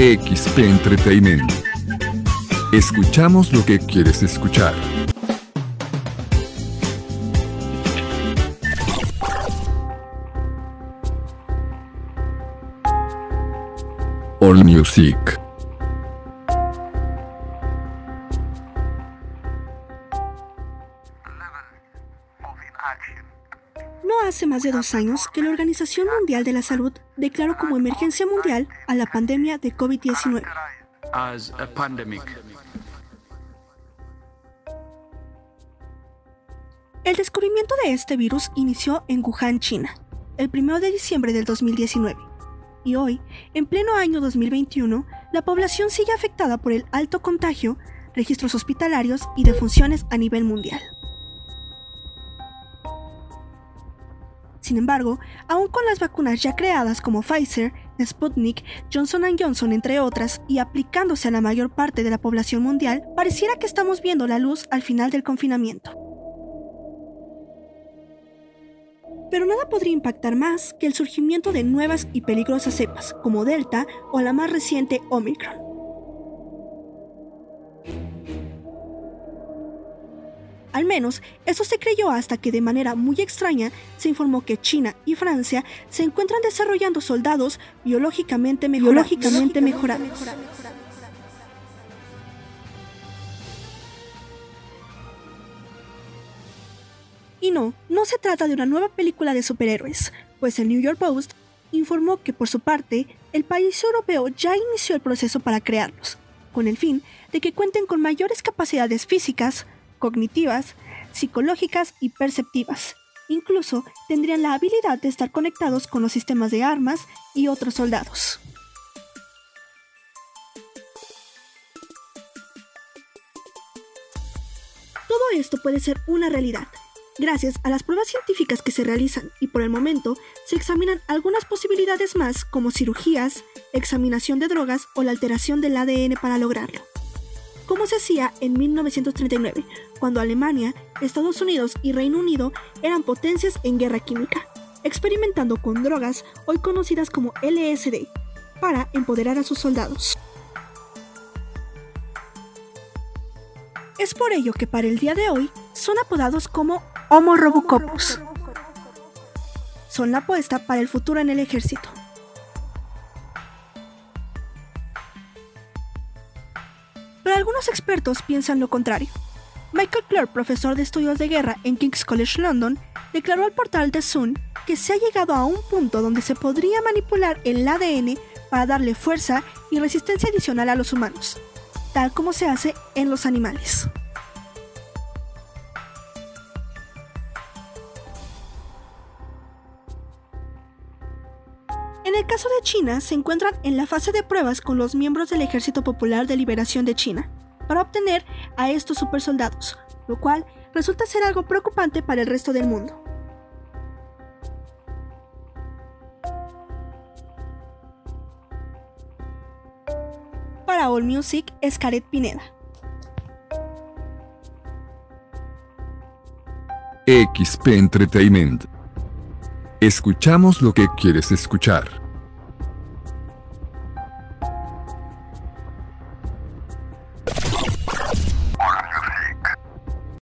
XP Entertainment. Escuchamos lo que quieres escuchar. All Music. No hace más de dos años que la Organización Mundial de la Salud declaró como emergencia mundial a la pandemia de COVID-19. as a pandemic. El descubrimiento de este virus inició en Wuhan, China, el 1 de diciembre del 2019. Y hoy, en pleno año 2021, la población sigue afectada por el alto contagio, registros hospitalarios y defunciones a nivel mundial. Sin embargo, aún con las vacunas ya creadas como Pfizer, Sputnik, Johnson Johnson, entre otras, y aplicándose a la mayor parte de la población mundial, pareciera que estamos viendo la luz al final del confinamiento. Pero nada podría impactar más que el surgimiento de nuevas y peligrosas cepas, como Delta o la más reciente Omicron. Al menos eso se creyó hasta que de manera muy extraña se informó que China y Francia se encuentran desarrollando soldados biológicamente mejorados. Biológicamente mejorados. Y no, no se trata de una nueva película de superhéroes, pues el New York Post informó que por su parte, el país europeo ya inició el proceso para crearlos, con el fin de que cuenten con mayores capacidades físicas, cognitivas, psicológicas y perceptivas. Incluso tendrían la habilidad de estar conectados con los sistemas de armas y otros soldados. Todo esto puede ser una realidad, gracias a las pruebas científicas que se realizan y por el momento se examinan algunas posibilidades más como cirugías, examinación de drogas o la alteración del ADN para lograrlo como se hacía en 1939, cuando Alemania, Estados Unidos y Reino Unido eran potencias en guerra química, experimentando con drogas hoy conocidas como LSD, para empoderar a sus soldados. Es por ello que para el día de hoy son apodados como Homo Robocopus. Son la apuesta para el futuro en el ejército. Pero algunos expertos piensan lo contrario. Michael Clark, profesor de estudios de guerra en King's College London, declaró al portal The Sun que se ha llegado a un punto donde se podría manipular el ADN para darle fuerza y resistencia adicional a los humanos, tal como se hace en los animales. En el caso de China, se encuentran en la fase de pruebas con los miembros del Ejército Popular de Liberación de China para obtener a estos supersoldados, lo cual resulta ser algo preocupante para el resto del mundo. Para All Music Pineda. XP Entertainment. Escuchamos lo que quieres escuchar.